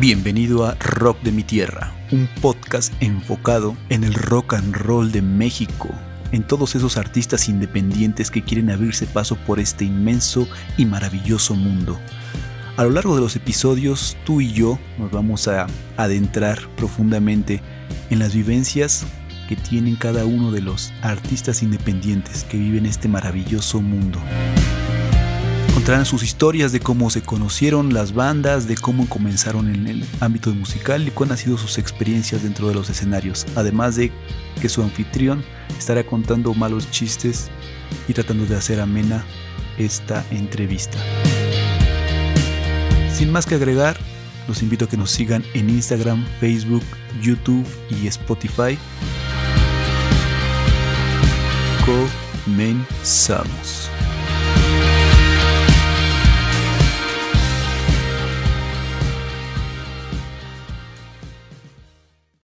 Bienvenido a Rock de mi Tierra, un podcast enfocado en el rock and roll de México, en todos esos artistas independientes que quieren abrirse paso por este inmenso y maravilloso mundo. A lo largo de los episodios, tú y yo nos vamos a adentrar profundamente en las vivencias que tienen cada uno de los artistas independientes que viven este maravilloso mundo. Encontrarán sus historias de cómo se conocieron las bandas, de cómo comenzaron en el ámbito musical y cuáles han sido sus experiencias dentro de los escenarios. Además de que su anfitrión estará contando malos chistes y tratando de hacer amena esta entrevista. Sin más que agregar, los invito a que nos sigan en Instagram, Facebook, YouTube y Spotify. Comenzamos.